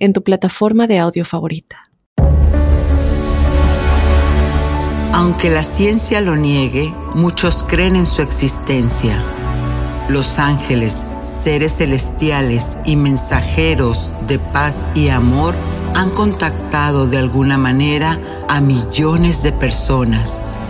en tu plataforma de audio favorita. Aunque la ciencia lo niegue, muchos creen en su existencia. Los ángeles, seres celestiales y mensajeros de paz y amor han contactado de alguna manera a millones de personas.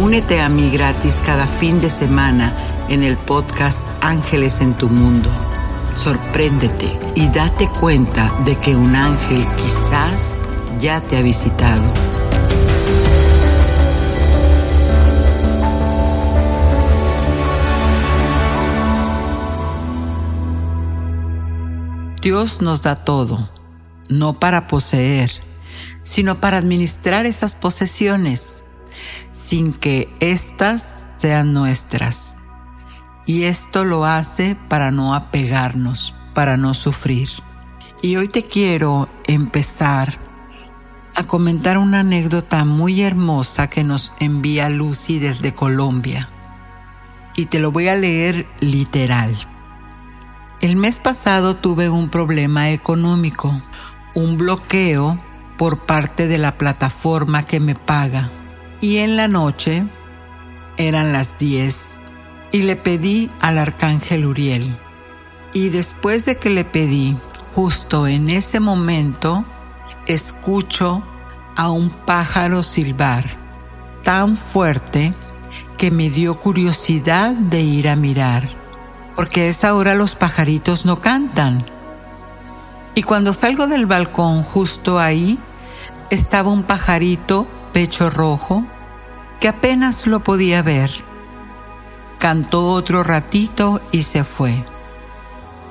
Únete a mí gratis cada fin de semana en el podcast Ángeles en tu Mundo. Sorpréndete y date cuenta de que un ángel quizás ya te ha visitado. Dios nos da todo, no para poseer, sino para administrar esas posesiones, sin que éstas sean nuestras. Y esto lo hace para no apegarnos, para no sufrir. Y hoy te quiero empezar a comentar una anécdota muy hermosa que nos envía Lucy desde Colombia. Y te lo voy a leer literal. El mes pasado tuve un problema económico, un bloqueo por parte de la plataforma que me paga. Y en la noche, eran las 10 y le pedí al arcángel Uriel. Y después de que le pedí, justo en ese momento, escucho a un pájaro silbar tan fuerte que me dio curiosidad de ir a mirar, porque a esa hora los pajaritos no cantan. Y cuando salgo del balcón justo ahí, estaba un pajarito pecho rojo que apenas lo podía ver cantó otro ratito y se fue.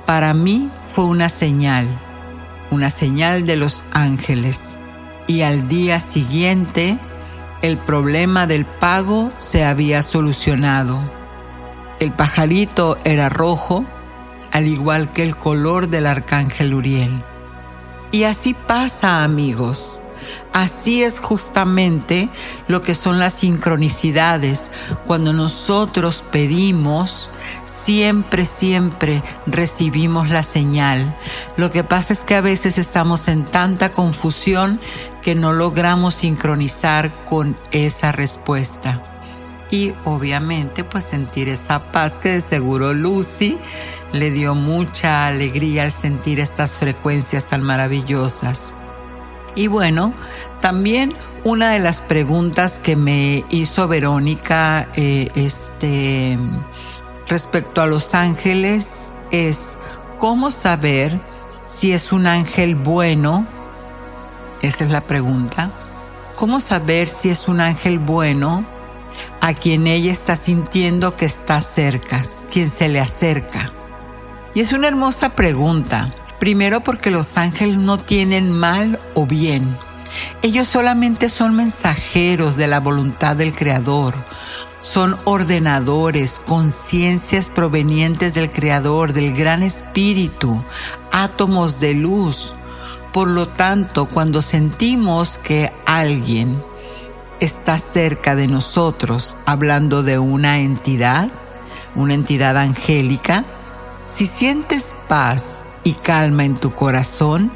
Para mí fue una señal, una señal de los ángeles. Y al día siguiente, el problema del pago se había solucionado. El pajarito era rojo, al igual que el color del arcángel Uriel. Y así pasa, amigos. Así es justamente lo que son las sincronicidades. Cuando nosotros pedimos, siempre, siempre recibimos la señal. Lo que pasa es que a veces estamos en tanta confusión que no logramos sincronizar con esa respuesta. Y obviamente pues sentir esa paz que de seguro Lucy le dio mucha alegría al sentir estas frecuencias tan maravillosas. Y bueno, también una de las preguntas que me hizo Verónica eh, este, respecto a los ángeles es, ¿cómo saber si es un ángel bueno? Esa es la pregunta. ¿Cómo saber si es un ángel bueno a quien ella está sintiendo que está cerca, quien se le acerca? Y es una hermosa pregunta Primero porque los ángeles no tienen mal o bien. Ellos solamente son mensajeros de la voluntad del Creador. Son ordenadores, conciencias provenientes del Creador, del Gran Espíritu, átomos de luz. Por lo tanto, cuando sentimos que alguien está cerca de nosotros, hablando de una entidad, una entidad angélica, si sientes paz, y calma en tu corazón,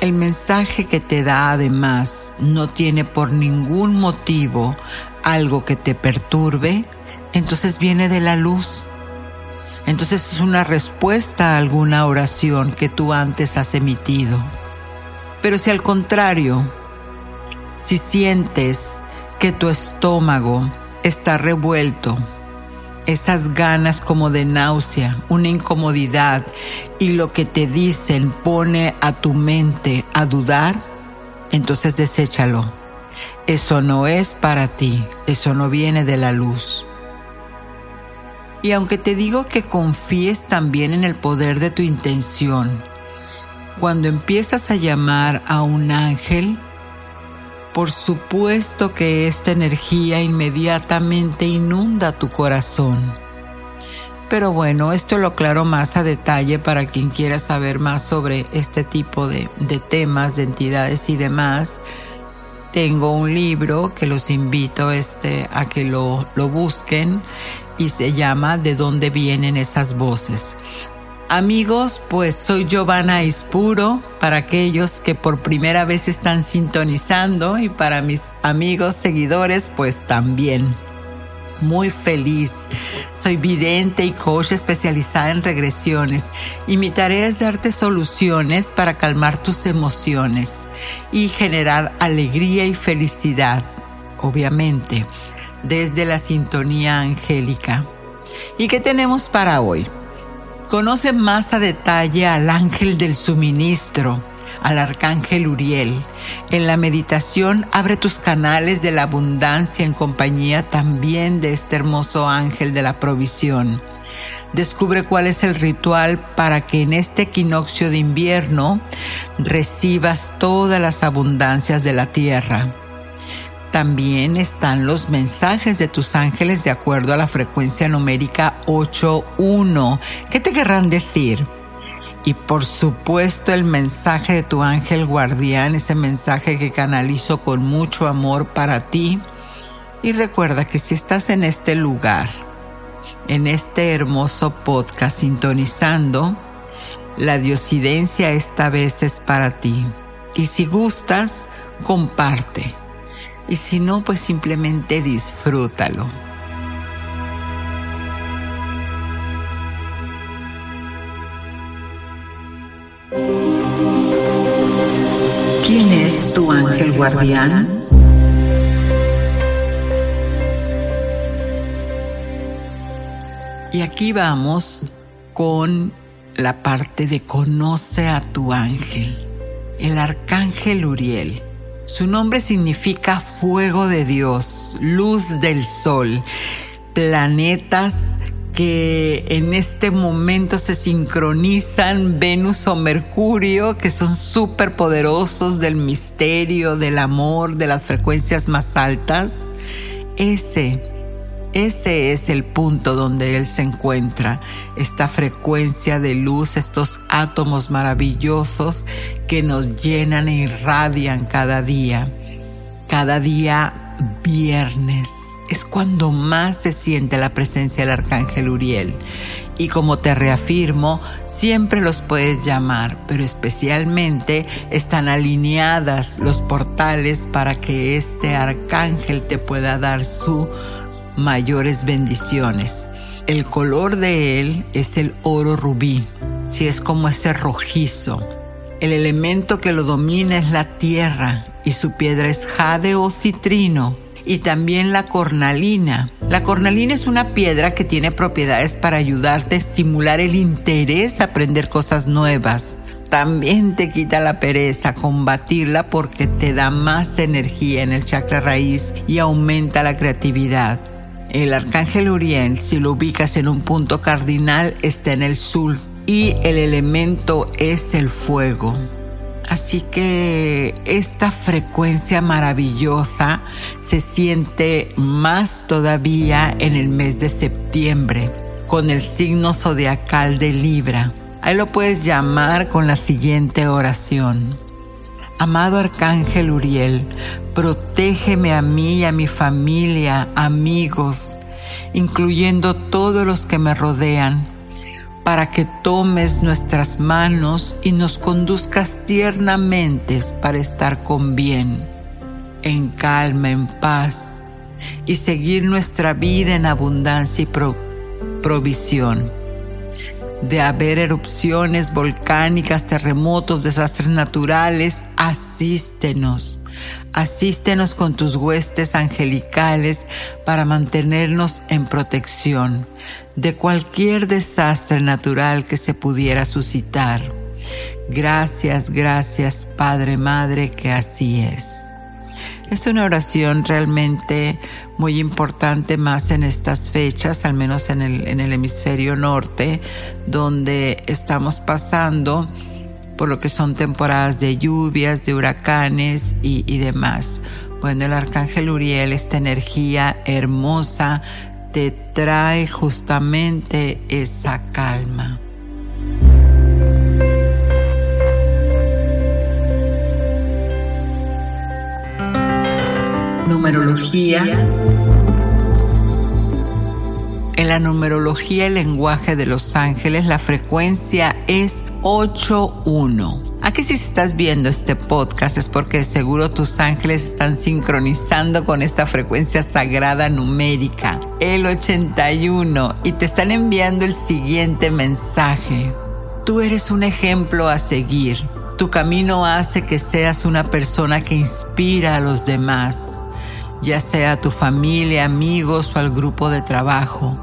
el mensaje que te da además no tiene por ningún motivo algo que te perturbe, entonces viene de la luz. Entonces es una respuesta a alguna oración que tú antes has emitido. Pero si al contrario, Si sientes que tu estómago está revuelto, esas ganas como de náusea, una incomodidad y lo que te dicen pone a tu mente a dudar, entonces deséchalo. Eso no es para ti, eso no viene de la luz. Y aunque te digo que confíes también en el poder de tu intención, cuando empiezas a llamar a un ángel, por supuesto que esta energía inmediatamente inunda tu corazón. Pero bueno, esto lo aclaro más a detalle para quien quiera saber más sobre este tipo de, temas, de entidades y demás. Tengo un libro que los invito este, a que lo, lo busquen y se llama De dónde vienen esas voces. Amigos, pues soy Giovanna Ispuro para aquellos que por primera vez están sintonizando y para mis amigos seguidores, pues también. Muy feliz. Soy vidente y coach especializada en regresiones y mi tarea es darte soluciones para calmar tus emociones y generar alegría y felicidad, obviamente, desde la sintonía angélica. ¿Y qué tenemos para hoy? Conoce más a detalle al ángel del suministro, al arcángel Uriel. En la meditación abre tus canales de la abundancia en compañía también de este hermoso ángel de la provisión. Descubre cuál es el ritual para que en este equinoccio de invierno recibas todas las abundancias de la tierra. También están los mensajes de tus ángeles de acuerdo a la frecuencia numérica 81. ¿Qué te querrán decir? Y por supuesto el mensaje de tu ángel guardián, ese mensaje que canalizo con mucho amor para ti. Y recuerda que si estás en este lugar, en este hermoso podcast sintonizando, la diosidencia esta vez es para ti. Y si gustas, comparte y si no, pues simplemente disfrútalo. ¿Quién es tu ángel guardián? Y aquí vamos con la parte de conoce a tu ángel, el arcángel Uriel. Su nombre significa fuego de Dios, luz del sol, planetas que en este momento se sincronizan, Venus o Mercurio, que son súper poderosos del misterio, del amor, de las frecuencias más altas. Ese ese es el punto donde Él se encuentra, esta frecuencia de luz, estos átomos maravillosos que nos llenan e irradian cada día. Cada día viernes es cuando más se siente la presencia del arcángel Uriel. Y como te reafirmo, siempre los puedes llamar, pero especialmente están alineadas los portales para que este arcángel te pueda dar su mayores bendiciones. El color de él es el oro rubí, si es como ese rojizo. El elemento que lo domina es la tierra y su piedra es jade o citrino y también la cornalina. La cornalina es una piedra que tiene propiedades para ayudarte a estimular el interés a aprender cosas nuevas. También te quita la pereza, combatirla porque te da más energía en el chakra raíz y aumenta la creatividad. El arcángel Uriel, si lo ubicas en un punto cardinal, está en el sur y el elemento es el fuego. Así que esta frecuencia maravillosa se siente más todavía en el mes de septiembre con el signo zodiacal de Libra. Ahí lo puedes llamar con la siguiente oración. Amado Arcángel Uriel, protégeme a mí y a mi familia, amigos, incluyendo todos los que me rodean, para que tomes nuestras manos y nos conduzcas tiernamente para estar con bien, en calma, en paz, y seguir nuestra vida en abundancia y provisión. De haber erupciones volcánicas, terremotos, desastres naturales, asístenos. Asístenos con tus huestes angelicales para mantenernos en protección de cualquier desastre natural que se pudiera suscitar. Gracias, gracias Padre, Madre, que así es. Es una oración realmente muy importante más en estas fechas, al menos en el, en el hemisferio norte, donde estamos pasando por lo que son temporadas de lluvias, de huracanes y, y demás. Bueno, el arcángel Uriel, esta energía hermosa, te trae justamente esa calma. Numerología. En la numerología, el lenguaje de los ángeles, la frecuencia es 81. Aquí si estás viendo este podcast es porque seguro tus ángeles están sincronizando con esta frecuencia sagrada numérica, el 81, y te están enviando el siguiente mensaje. Tú eres un ejemplo a seguir. Tu camino hace que seas una persona que inspira a los demás ya sea a tu familia, amigos o al grupo de trabajo.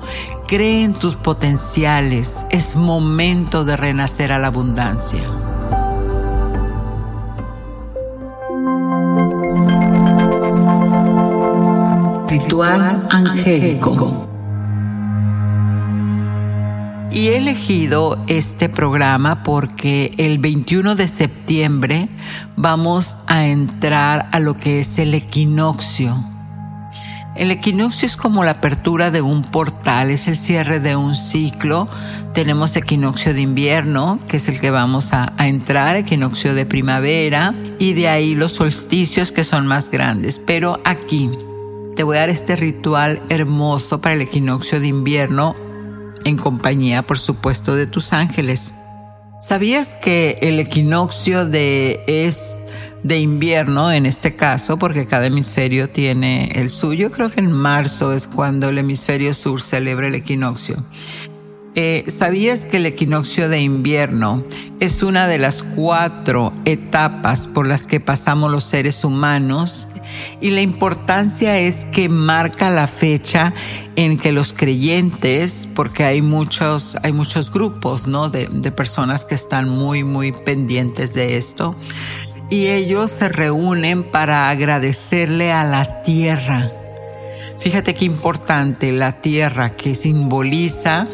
Cree en tus potenciales. Es momento de renacer a la abundancia. Ritual angélico. Y he elegido este programa porque el 21 de septiembre vamos a entrar a lo que es el equinoccio. El equinoccio es como la apertura de un portal, es el cierre de un ciclo. Tenemos equinoccio de invierno, que es el que vamos a, entrar, equinoccio de primavera, y de ahí los solsticios que son más grandes. Pero aquí te voy a dar este ritual hermoso para el equinoccio de invierno en compañía, por supuesto, de tus ángeles. ¿Sabías que el equinoccio de es de invierno en este caso, porque cada hemisferio tiene el suyo? Creo que en marzo es cuando el hemisferio sur celebra el equinoccio. Eh, ¿Sabías que el equinoccio de invierno es una de las cuatro etapas por las que pasamos los seres humanos? Y la importancia es que marca la fecha en que los creyentes, porque hay muchos, hay muchos grupos, ¿no? De, de personas que están muy, muy pendientes de esto. Y ellos se reúnen para agradecerle a la tierra Fíjate qué importante la tierra que simboliza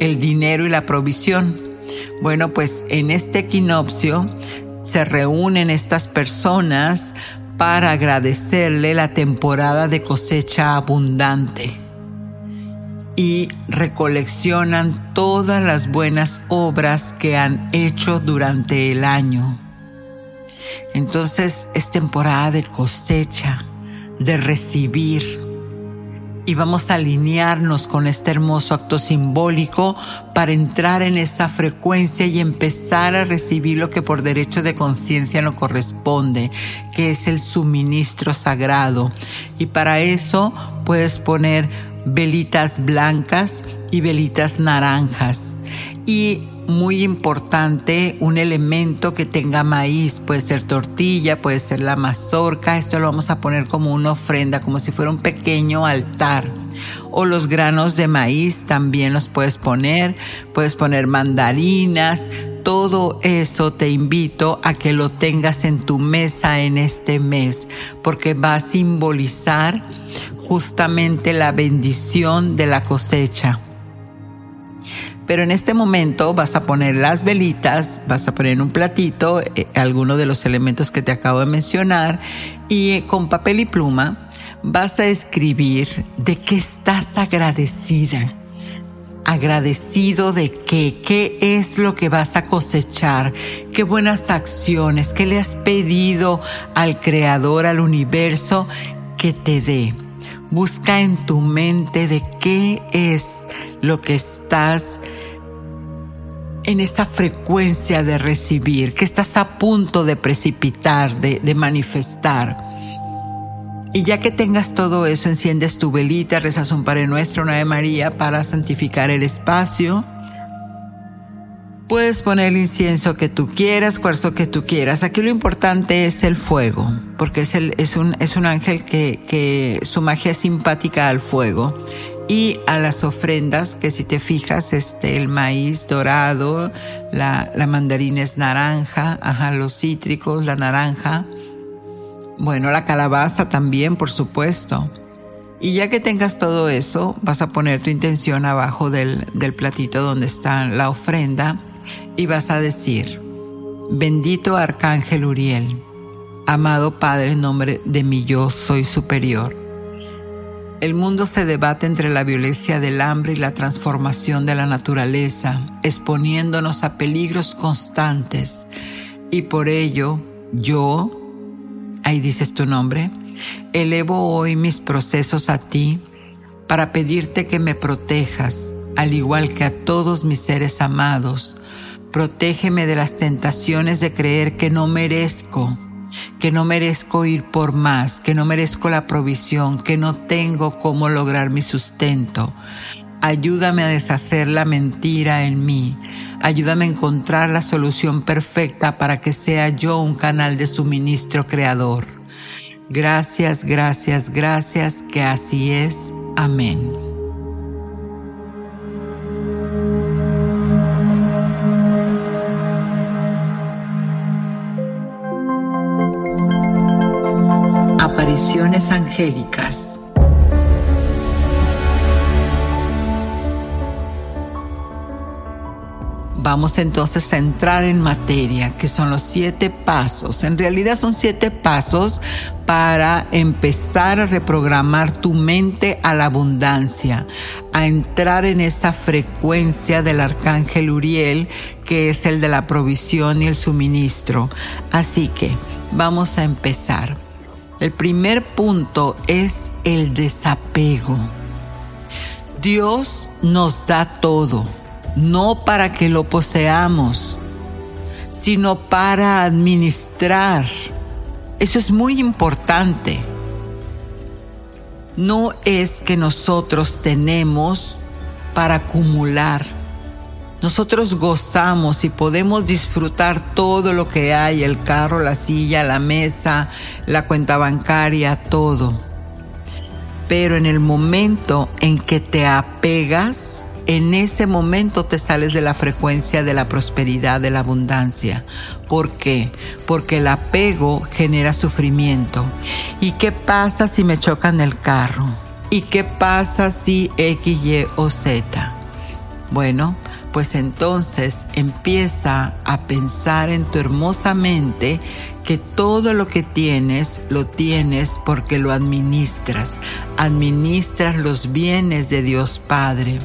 el dinero y la provisión. Bueno, pues en este equinoccio se reúnen estas personas para agradecerle la temporada de cosecha abundante y recoleccionan todas las buenas obras que han hecho durante el año. Entonces es temporada de cosecha, de recibir, y vamos a alinearnos con este hermoso acto simbólico para entrar en esa frecuencia y empezar a recibir lo que por derecho de conciencia nos corresponde, que es el suministro sagrado. Y para eso puedes poner velitas blancas y velitas naranjas. Y muy importante un elemento que tenga maíz, puede ser tortilla, puede ser la mazorca, esto lo vamos a poner como una ofrenda, como si fuera un pequeño altar. O los granos de maíz también los puedes poner, puedes poner mandarinas, todo eso te invito a que lo tengas en tu mesa en este mes, porque va a simbolizar justamente la bendición de la cosecha. Pero en este momento vas a poner las velitas, vas a poner en un platito eh, alguno de los elementos que te acabo de mencionar y eh, con papel y pluma vas a escribir de qué estás agradecida. Agradecido de qué, qué es lo que vas a cosechar, qué buenas acciones, qué le has pedido al Creador, al universo que te dé. Busca en tu mente de qué es lo que estás en esa frecuencia de recibir, que estás a punto de precipitar, de, manifestar. Y ya que tengas todo eso, enciendes tu velita, rezas un Padre Nuestro, una de María para santificar el espacio. Puedes poner el incienso que tú quieras, cuarzo que tú quieras. Aquí lo importante es el fuego, porque es un ángel que, que su magia es simpática al fuego y a las ofrendas que si te fijas este el maíz dorado la, la mandarina es naranja ajá los cítricos la naranja. Bueno la calabaza también por supuesto. Y ya que tengas todo eso vas a poner tu intención abajo del, del platito donde está la ofrenda y vas a decir bendito arcángel Uriel amado Padre en nombre de mi yo soy superior el mundo se debate entre la violencia del hambre y la transformación de la naturaleza, exponiéndonos a peligros constantes. Y por ello, yo, ahí dices tu nombre, elevo hoy mis procesos a ti para pedirte que me protejas, al igual que a todos mis seres amados. Protégeme de las tentaciones de creer que no merezco que no merezco ir por más, que no merezco la provisión, que no tengo cómo lograr mi sustento. Ayúdame a deshacer la mentira en mí. Ayúdame a encontrar la solución perfecta para que sea yo un canal de suministro creador. Gracias, gracias, gracias, que así es. Amén. Angélicas. Vamos entonces a entrar en materia, que son los siete pasos. En realidad son siete pasos para empezar a reprogramar tu mente a la abundancia, a entrar en esa frecuencia del arcángel Uriel, que es el de la provisión y el suministro. Así que vamos a empezar. El primer punto es el desapego. Dios nos da todo, no para que lo poseamos, sino para administrar. Eso es muy importante. No es que nosotros tenemos para acumular nosotros gozamos y podemos disfrutar todo lo que hay, el carro, la silla, la mesa, la cuenta bancaria, todo. Pero en el momento en que te apegas, en ese momento te sales de la frecuencia de la prosperidad, de la abundancia. ¿Por qué? Porque el apego genera sufrimiento. ¿Y qué pasa si me chocan el carro? ¿Y qué pasa si X, Y o Z? Bueno, pues entonces empieza a pensar en tu hermosa mente que todo lo que tienes lo tienes porque lo administras, administras los bienes de Dios Padre.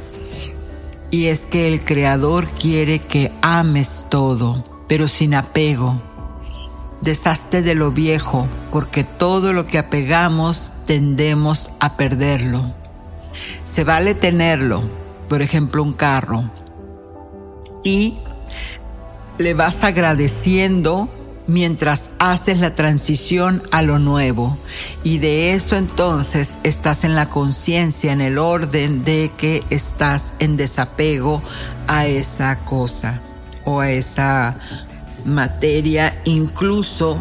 Y es que el Creador quiere que ames todo, pero sin apego. Deshazte de lo viejo, porque todo lo que apegamos tendemos a perderlo. Se vale tenerlo, por ejemplo un carro, y le vas agradeciendo mientras haces la transición a lo nuevo. Y de eso entonces estás en la conciencia, en el orden de que estás en desapego a esa cosa o a esa materia. Incluso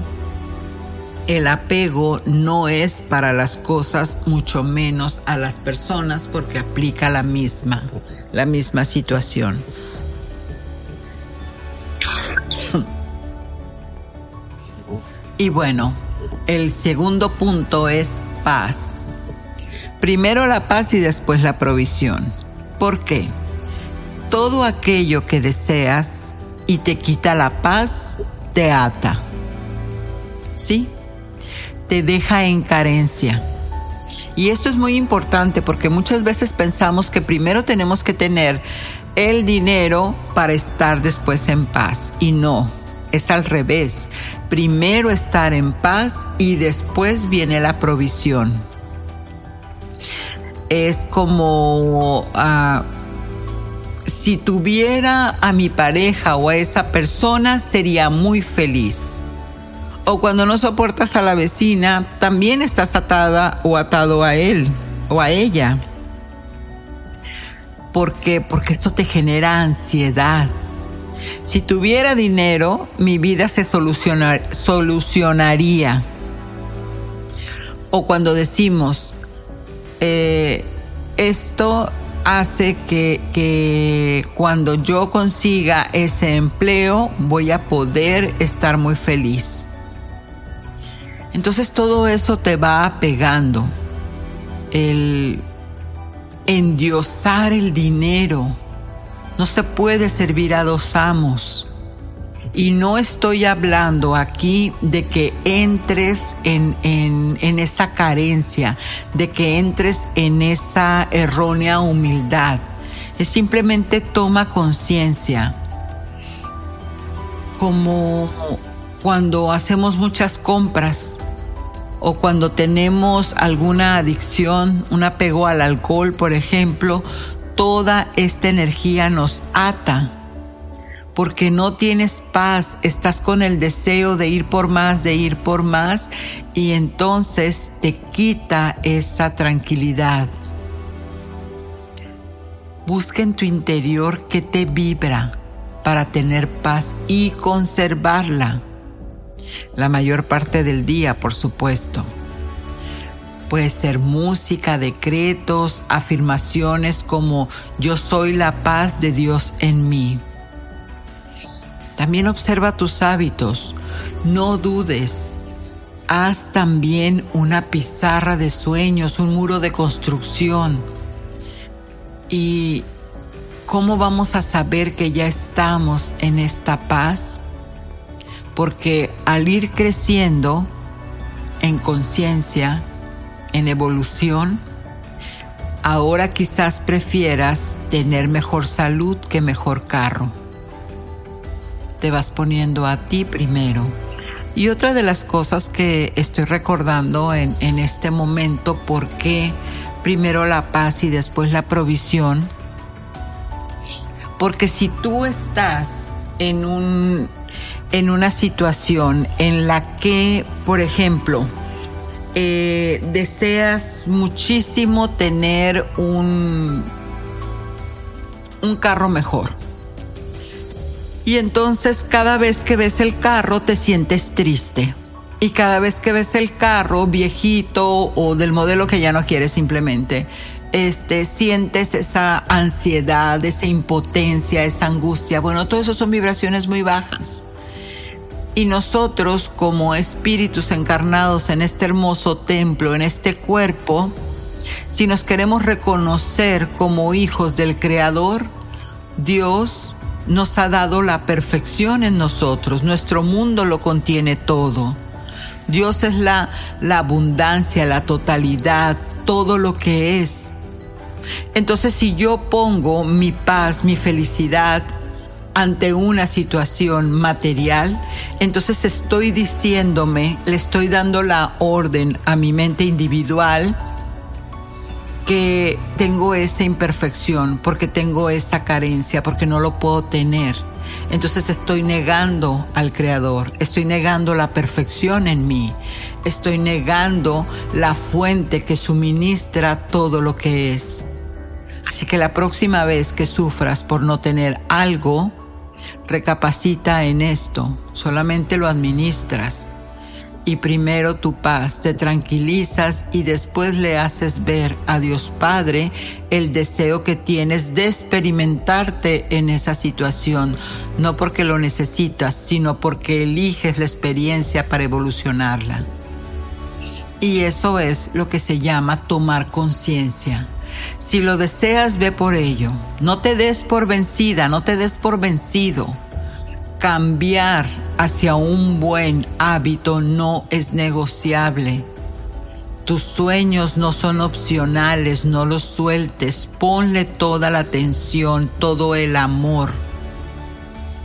el apego no es para las cosas, mucho menos a las personas, porque aplica la misma, la misma situación. Y bueno, el segundo punto es paz. Primero la paz y después la provisión. ¿Por qué? Todo aquello que deseas y te quita la paz, te ata. ¿Sí? Te deja en carencia. Y esto es muy importante porque muchas veces pensamos que primero tenemos que tener el dinero para estar después en paz. Y no, es al revés. Primero estar en paz y después viene la provisión. Es como ah, si tuviera a mi pareja o a esa persona sería muy feliz. O cuando no soportas a la vecina, también estás atada o atado a él o a ella. ¿Por qué? Porque esto te genera ansiedad. Si tuviera dinero, mi vida se solucionaría. O cuando decimos, eh, esto hace que, que cuando yo consiga ese empleo voy a poder estar muy feliz. Entonces todo eso te va pegando. El endiosar el dinero. No se puede servir a dos amos. Y no estoy hablando aquí de que entres en, en, esa carencia, de que entres en esa errónea humildad. Es simplemente toma conciencia. Como cuando hacemos muchas compras o cuando tenemos alguna adicción, un apego al alcohol, por ejemplo, toda esta energía nos ata porque no tienes paz, estás con el deseo de ir por más, de ir por más, y entonces te quita esa tranquilidad. Busca en tu interior que te vibra para tener paz y conservarla. La mayor parte del día, por supuesto. Puede ser música, decretos, afirmaciones como yo soy la paz de Dios en mí. También observa tus hábitos. No dudes. Haz también una pizarra de sueños, un muro de construcción. ¿Y cómo vamos a saber que ya estamos en esta paz? Porque al ir creciendo en conciencia, en evolución, ahora quizás prefieras tener mejor salud que mejor carro te vas poniendo a ti primero. Y otra de las cosas que estoy recordando en, en este momento, por qué primero la paz y después la provisión, porque si tú estás en un en una situación en la que, por ejemplo, eh, deseas muchísimo tener un, un carro mejor y entonces cada vez que ves el carro te sientes triste. Y cada vez que ves el carro viejito o del modelo que ya no quieres simplemente, este, sientes esa ansiedad, esa impotencia, esa angustia. Bueno, todo eso son vibraciones muy bajas. Y nosotros como espíritus encarnados en este hermoso templo, en este cuerpo, si nos queremos reconocer como hijos del Creador, Dios nos ha dado la perfección en nosotros. Nuestro mundo lo contiene todo. Dios es la, la abundancia, la totalidad, todo lo que es. Entonces si yo pongo mi paz, mi felicidad ante una situación material, entonces estoy diciéndome, le estoy dando la orden a mi mente individual, que tengo esa imperfección, porque tengo esa carencia, porque no lo puedo tener. Entonces estoy negando al Creador, estoy negando la perfección en mí, estoy negando la fuente que suministra todo lo que es. Así que la próxima vez que sufras por no tener algo, recapacita en esto, solamente lo administras y primero tu paz, te tranquilizas y después le haces ver a Dios Padre el deseo que tienes de experimentarte en esa situación, no porque lo necesitas, sino porque eliges la experiencia para evolucionarla. Y eso es lo que se llama tomar conciencia. Si lo deseas, ve por ello. No te des por vencida, no te des por vencido cambiar hacia un buen hábito no es negociable. Tus sueños no son opcionales, no los sueltes, ponle toda la atención, todo el amor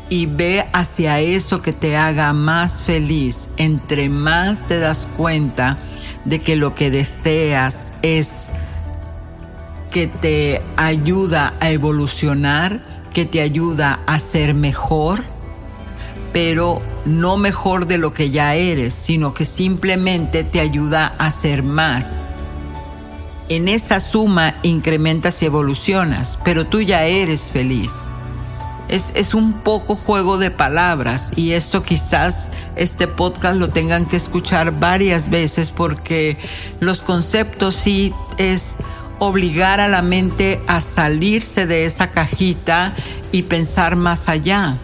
y ve hacia eso que te haga más feliz. Entre más te das cuenta de que lo que deseas es que te ayuda a evolucionar, que te ayuda a ser mejor, pero no mejor de lo que ya eres, sino que simplemente te ayuda a ser más. En esa suma incrementas y evolucionas, pero tú ya eres feliz. es, un poco juego de palabras y esto quizás este podcast lo tengan que escuchar varias veces porque los conceptos sí es obligar a la mente a salirse de esa cajita y pensar más allá.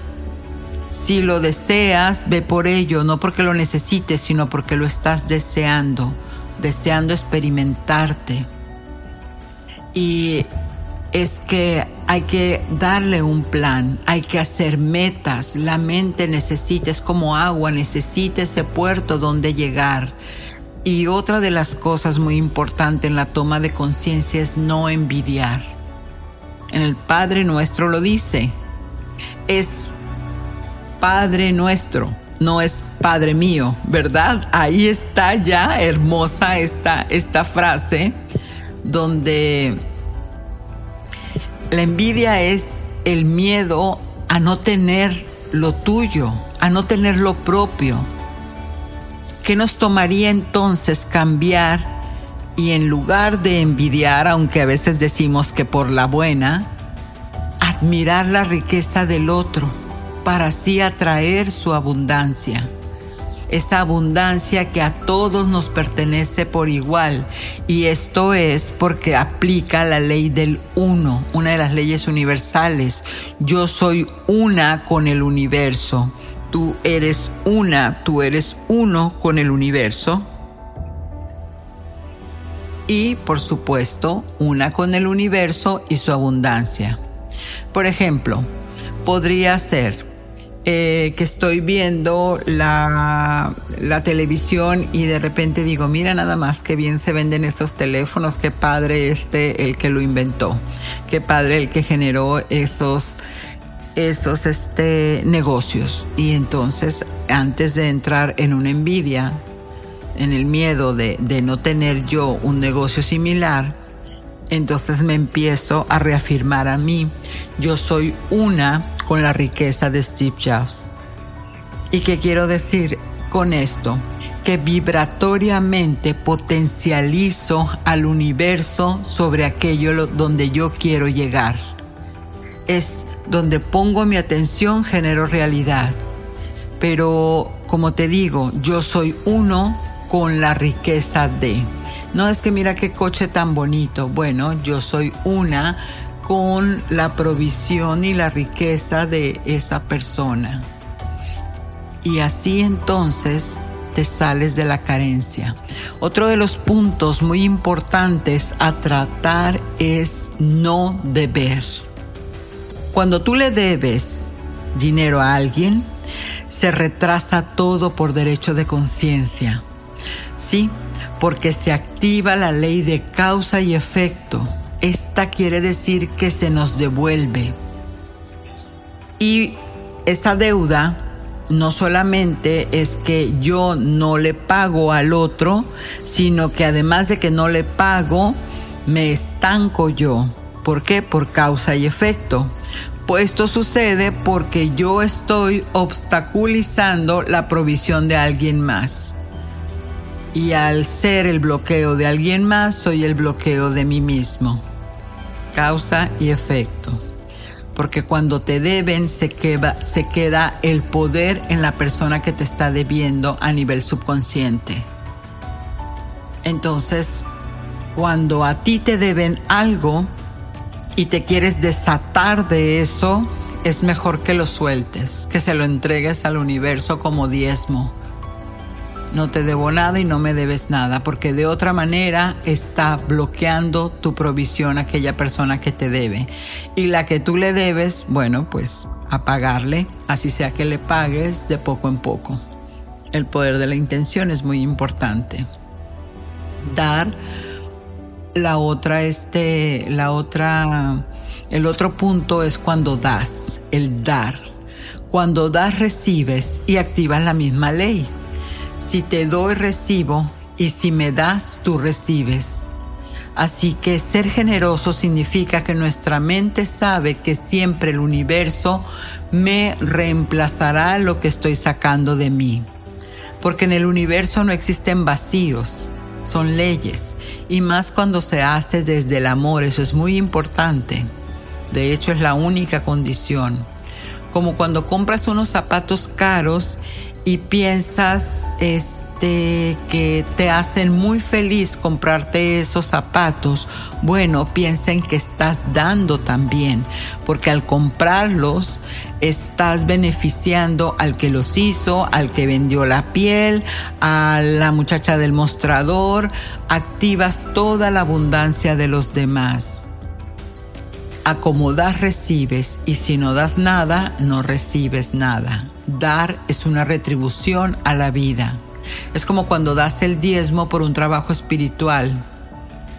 Si lo deseas, ve por ello, no porque lo necesites, sino porque lo estás deseando, deseando experimentarte. Y es que hay que darle un plan, hay que hacer metas. La mente necesita, es como agua, necesita ese puerto donde llegar. Y otra de las cosas muy importantes en la toma de conciencia es no envidiar. En el Padre nuestro lo dice. Es Padre nuestro, no es Padre mío, ¿verdad? Ahí está ya hermosa esta, esta frase donde la envidia es el miedo a no tener lo tuyo, a no tener lo propio. ¿Qué nos tomaría entonces cambiar y en lugar de envidiar, aunque a veces decimos que por la buena, admirar la riqueza del otro para así atraer su abundancia? esa abundancia que a todos nos pertenece por igual. Y esto es porque aplica la ley del uno, una de las leyes universales. Yo soy una con el universo. Tú eres una, tú eres uno con el universo. Y por supuesto, una con el universo y su abundancia. Por ejemplo, podría ser eh, que estoy viendo la, la, televisión y de repente digo, mira nada más qué bien se venden estos teléfonos, qué padre este el que lo inventó, qué padre el que generó esos esos este negocios y entonces antes de entrar en una envidia en el miedo de, de no tener yo un negocio similar entonces me empiezo a reafirmar a mí yo soy una con la riqueza de Steve Jobs. ¿Y qué quiero decir con esto? Que vibratoriamente potencializo al universo sobre aquello donde yo quiero llegar. Es donde pongo mi atención, genero realidad. Pero, como te digo, yo soy uno con la riqueza de. No es que mira qué coche tan bonito. Bueno, yo soy una con la provisión y la riqueza de esa persona. Y así entonces te sales de la carencia. Otro de los puntos muy importantes a tratar es no deber. Cuando tú le debes dinero a alguien, se retrasa todo por derecho de conciencia. Sí, porque se activa la ley de causa y efecto esta quiere decir que se nos devuelve. Y esa deuda no solamente es que yo no le pago al otro, sino que además de que no le pago, me estanco yo. ¿Por qué? Por causa y efecto. Esto sucede porque yo estoy obstaculizando la provisión de alguien más. Y al ser el bloqueo de alguien más, soy el bloqueo de mí mismo causa y efecto. Porque cuando te deben se queda, se queda el poder en la persona que te está debiendo a nivel subconsciente. Entonces, cuando a ti te deben algo y te quieres desatar de eso, es mejor que lo sueltes, que se lo entregues al universo como diezmo no te debo nada y no me debes nada, porque de otra manera está bloqueando tu provisión a aquella persona que te debe. Y la que tú le debes, bueno, pues a pagarle, así sea que le pagues de poco en poco. El poder de la intención es muy importante. Dar la otra este la otra el otro punto es cuando das, el dar. Cuando das recibes y activas la misma ley si te doy, recibo, y si me das, tú recibes. Así que ser generoso significa que nuestra mente sabe que siempre el universo me reemplazará lo que estoy sacando de mí. Porque en el universo no existen vacíos, son leyes. Y más cuando se hace desde el amor, eso es muy importante. De hecho es la única condición. como cuando compras unos zapatos caros y piensas este, que te hacen muy feliz comprarte esos zapatos, bueno, piensen que estás dando también, porque al comprarlos estás beneficiando al que los hizo, al que vendió la piel, a la muchacha del mostrador, activas toda la abundancia de los demás. A como das recibes y si no das nada, no recibes nada. Dar es una retribución a la vida. Es como cuando das el diezmo por un trabajo espiritual.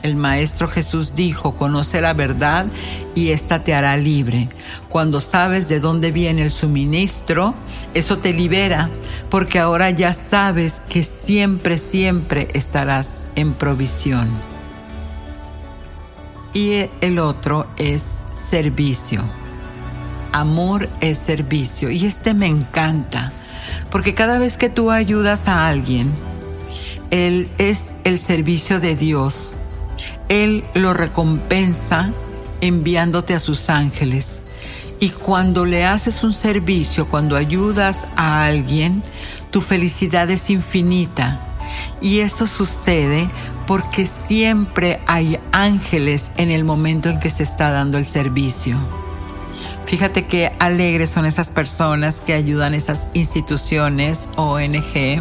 El Maestro Jesús dijo, conoce la verdad y ésta te hará libre. Cuando sabes de dónde viene el suministro, eso te libera, porque ahora ya sabes que siempre, siempre estarás en provisión y el otro es servicio. Amor es servicio y este me encanta porque cada vez que tú ayudas a alguien, Él es el servicio de Dios. Él lo recompensa enviándote a sus ángeles. Y cuando le haces un servicio, cuando ayudas a alguien, tu felicidad es infinita. Y eso sucede porque siempre hay ángeles en el momento en que se está dando el servicio. Fíjate qué alegres son esas personas que ayudan esas instituciones ONG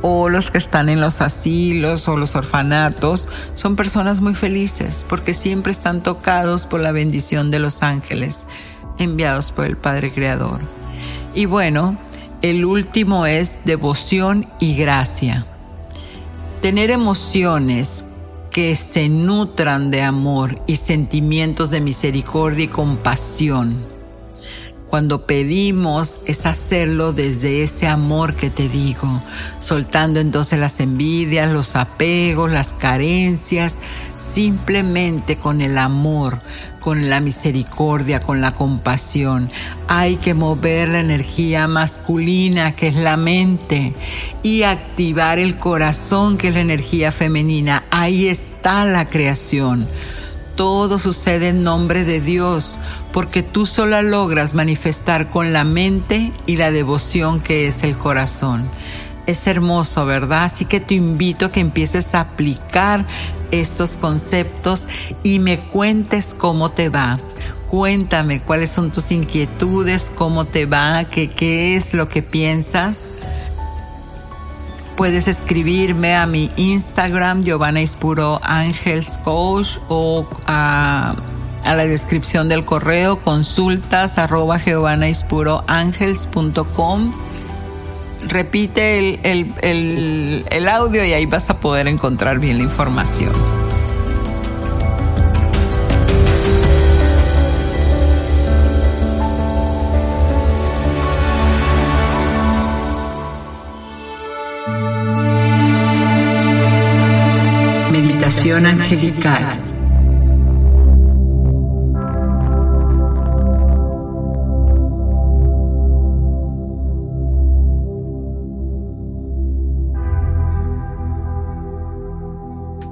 o los que están en los asilos o los orfanatos. Son personas muy felices porque siempre están tocados por la bendición de los ángeles enviados por el Padre Creador. Y bueno, el último es devoción y gracia tener emociones que se nutran de amor y sentimientos de misericordia y compasión. Cuando pedimos es hacerlo desde ese amor que te digo, soltando entonces las envidias, los apegos, las carencias, simplemente con el amor, con la misericordia, con la compasión. Hay que mover la energía masculina, que es la mente, y activar el corazón, que es la energía femenina. Ahí está la creación. Todo sucede en nombre de Dios, porque tú solo logras manifestar con la mente y la devoción que es el corazón. Es hermoso, ¿verdad? Así que te invito a que empieces a aplicar estos conceptos y me cuentes cómo te va. Cuéntame cuáles son tus inquietudes, cómo te va, qué, qué es lo que piensas. Puedes escribirme a mi Instagram, Giovanna Ispuro Angels Coach, o a, la descripción del correo consultas arroba repite el, audio y ahí vas a poder encontrar bien la información. Angelical.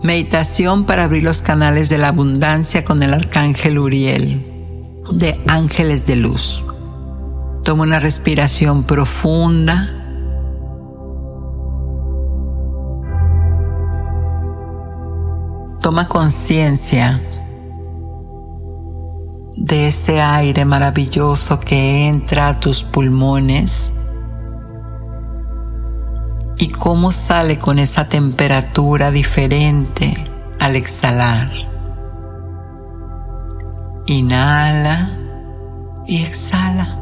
Meditación para abrir los canales de la abundancia con el arcángel Uriel de Ángeles de Luz. Toma una respiración profunda. Toma conciencia de ese aire maravilloso que entra a tus pulmones y cómo sale con esa temperatura diferente al exhalar. Inhala y exhala.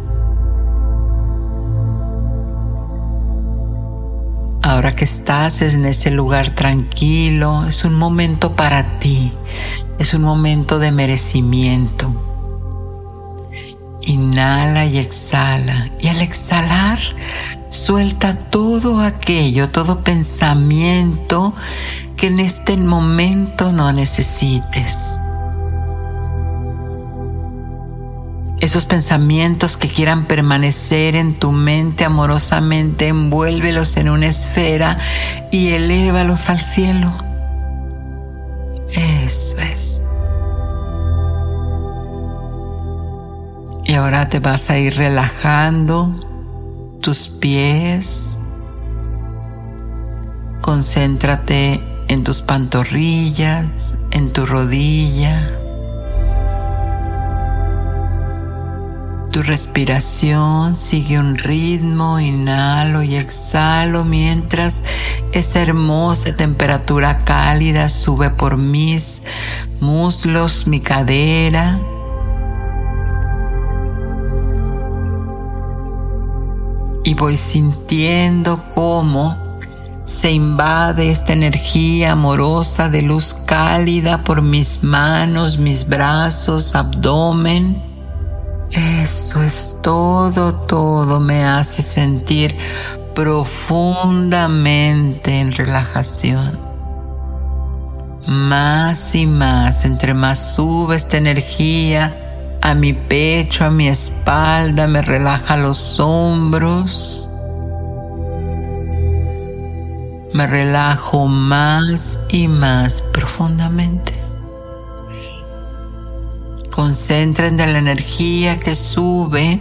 Ahora que estás en ese lugar tranquilo, es un momento para ti, es un momento de merecimiento. Inhala y exhala. Y al exhalar, Suelta todo aquello, todo pensamiento que en este momento no necesites. Esos pensamientos que quieran permanecer en tu mente amorosamente, envuélvelos en una esfera y elévalos al cielo. Eso es. Y ahora te vas a ir relajando tus pies. Concéntrate en tus pantorrillas, en tu rodilla. Tu respiración sigue un ritmo, inhalo y exhalo mientras esa hermosa temperatura cálida sube por mis muslos, mi cadera. Y voy sintiendo cómo se invade esta energía amorosa de luz cálida por mis manos, mis brazos, abdomen eso es todo, todo me hace sentir profundamente en relajación. Más y más, entre más sube esta energía a mi pecho, a mi espalda, me relaja los hombros. Me relajo más y más profundamente. Concentren de la energía que sube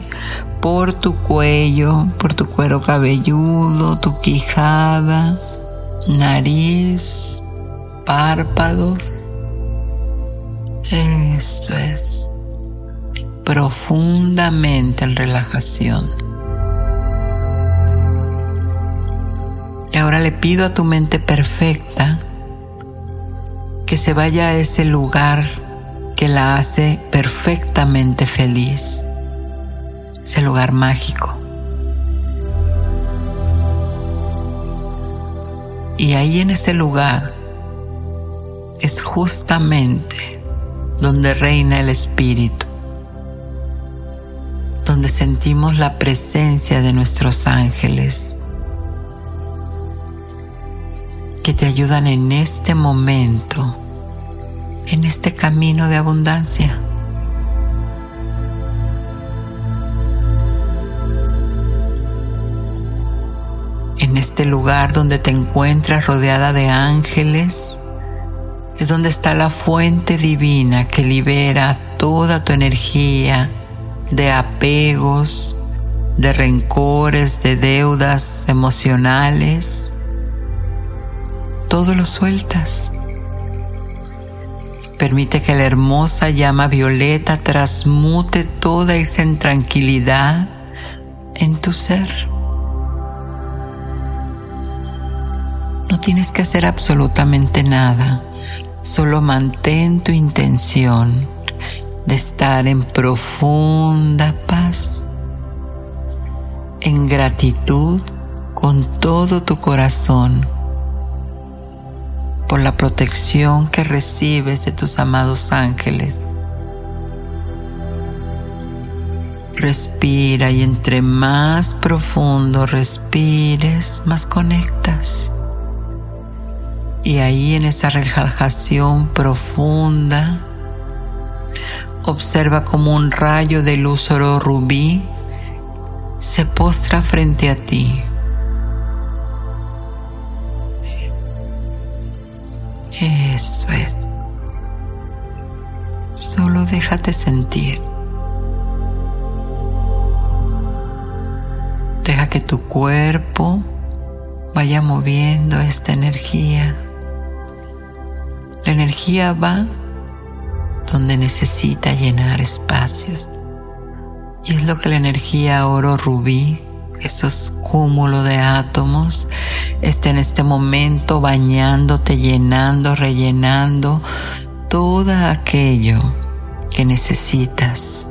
por tu cuello, por tu cuero cabelludo, tu quijada, nariz, párpados. Eso es. Profundamente en relajación. Y ahora le pido a tu mente perfecta que se vaya a ese lugar que la hace perfectamente feliz. Ese lugar mágico. Y ahí en ese lugar es justamente donde reina el Espíritu, donde sentimos la presencia de nuestros ángeles que te ayudan en este momento en este camino de abundancia. En este lugar donde te encuentras rodeada de ángeles, es donde está la fuente divina que libera toda tu energía de apegos, de rencores, de deudas emocionales. Todo lo sueltas. Permite que la hermosa llama violeta transmute toda esa intranquilidad en tu ser. No tienes que hacer absolutamente nada, solo mantén tu intención de estar en profunda paz, en gratitud con todo tu corazón por la protección que recibes de tus amados ángeles. Respira y entre más profundo respires, más conectas. Y ahí en esa relajación profunda, observa como un rayo de luz oro rubí se postra frente a ti Eso es. Solo déjate sentir. Deja que tu cuerpo vaya moviendo esta energía. La energía va donde necesita llenar espacios. Y es lo que la energía oro rubí esos cúmulos de átomos está en este momento bañándote, llenando, rellenando todo aquello que necesitas.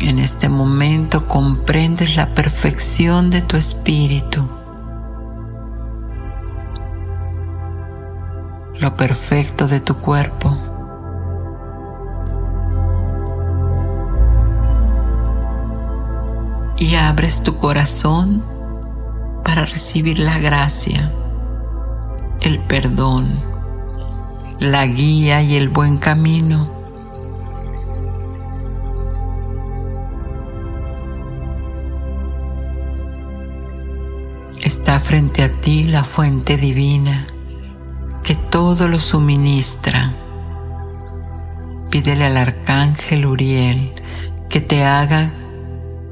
En este momento comprendes la perfección de tu espíritu. Lo perfecto de tu cuerpo. Y abres tu corazón para recibir la gracia, el perdón, la guía y el buen camino. Está frente a ti la fuente divina que todo lo suministra. Pídele al arcángel Uriel que te haga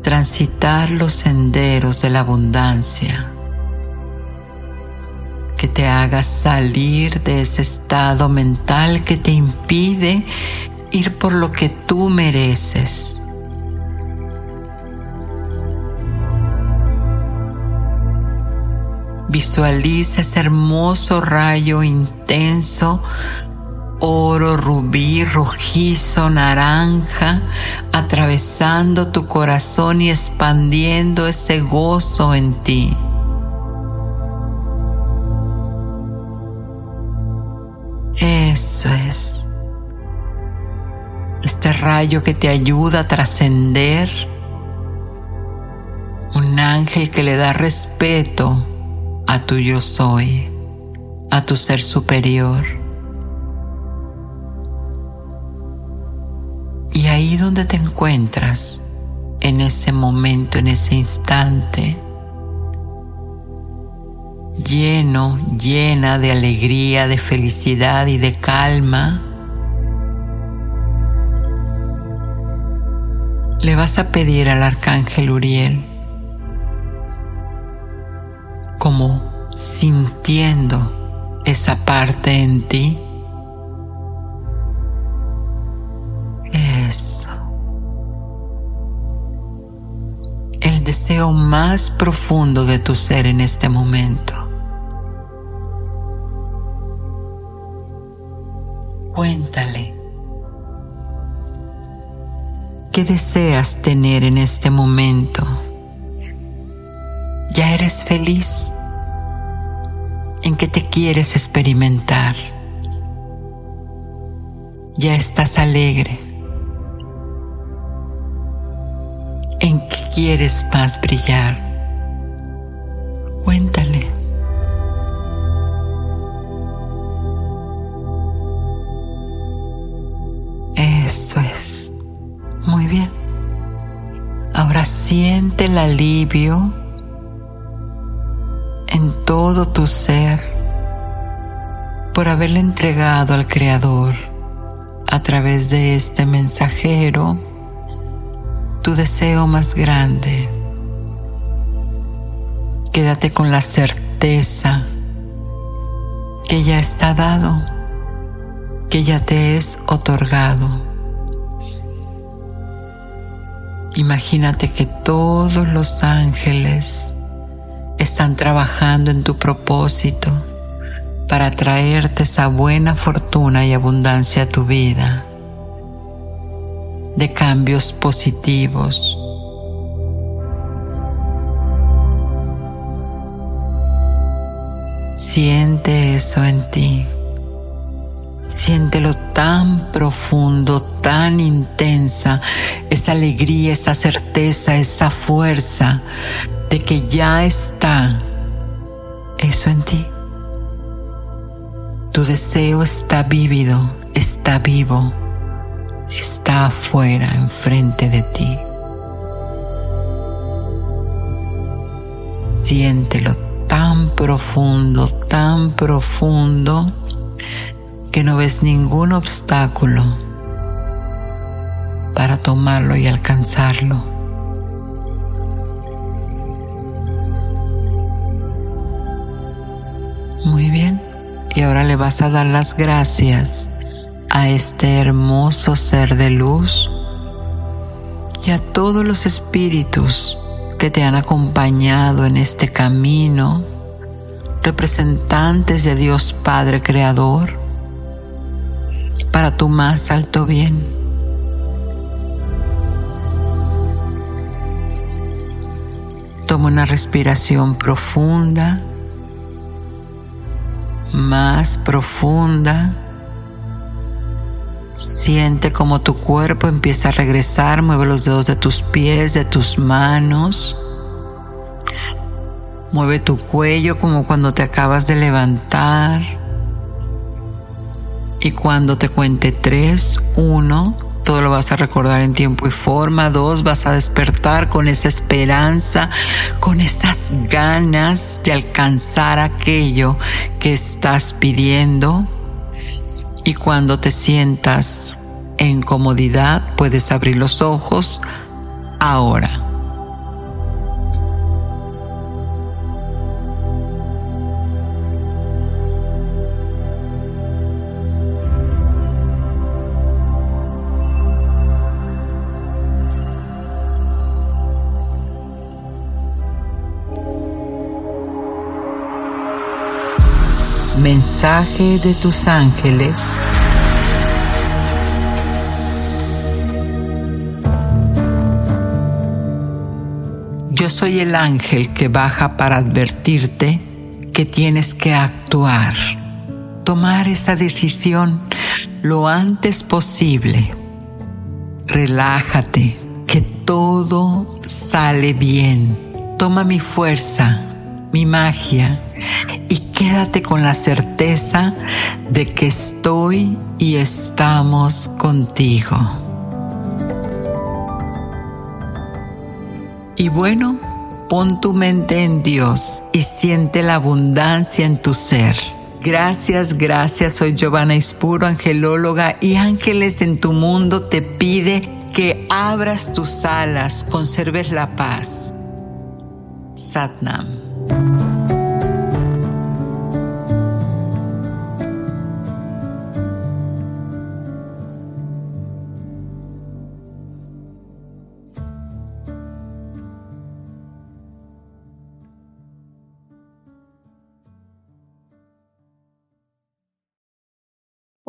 transitar los senderos de la abundancia, que te haga salir de ese estado mental que te impide ir por lo que tú mereces. Visualiza ese hermoso rayo intenso, oro, rubí, rojizo, naranja, atravesando tu corazón y expandiendo ese gozo en ti. Eso es. Este rayo que te ayuda a trascender. Un ángel que le da respeto a tu yo soy, a tu ser superior. Y ahí donde te encuentras, en ese momento, en ese instante, lleno, llena de alegría, de felicidad y de calma, le vas a pedir al arcángel Uriel sintiendo esa parte en ti. Eso. El deseo más profundo de tu ser en este momento. Cuéntale. ¿Qué deseas tener en este momento? ya eres feliz, en que te quieres experimentar, ya estás alegre, en que quieres más brillar. Cuéntale. Eso es. Muy bien. Ahora siente el alivio todo tu ser por haberle entregado al Creador a través de este mensajero tu deseo más grande. Quédate con la certeza que ya está dado, que ya te es otorgado. Imagínate que todos los ángeles están trabajando en tu propósito para traerte esa buena fortuna y abundancia a tu vida, de cambios positivos. Siente eso en ti. Siéntelo tan profundo, tan intensa, esa alegría, esa certeza, esa fuerza de que ya está eso en ti. Tu deseo está vívido, está vivo, está afuera, enfrente de ti. Siéntelo tan profundo, tan profundo, que no ves ningún obstáculo para tomarlo y alcanzarlo. Muy bien. Y ahora le vas a dar las gracias a este hermoso ser de luz y a todos los espíritus que te han acompañado en este camino, representantes de Dios Padre Creador, para tu más alto bien. Toma una respiración profunda más profunda. Siente como tu cuerpo empieza a regresar, mueve los dedos de tus pies, de tus manos. Mueve tu cuello como cuando te acabas de levantar. Y cuando te cuente tres, uno, todo lo vas a recordar en tiempo y forma. Dos, vas a despertar con esa esperanza, con esas ganas de alcanzar aquello que estás pidiendo. Y cuando te sientas en comodidad, puedes abrir los ojos ahora. Mensaje de tus ángeles. Yo soy el ángel que baja para advertirte que tienes que actuar, tomar esa decisión lo antes posible. Relájate, que todo sale bien. Toma mi fuerza, mi magia y quédate con la certeza de que estoy y estamos contigo. Y bueno, pon tu mente en Dios y siente la abundancia en tu ser. Gracias, gracias. Soy Giovanna Ispuro, angelóloga y Ángeles en tu mundo te pide que abras tus alas, conserves la paz. Satnam.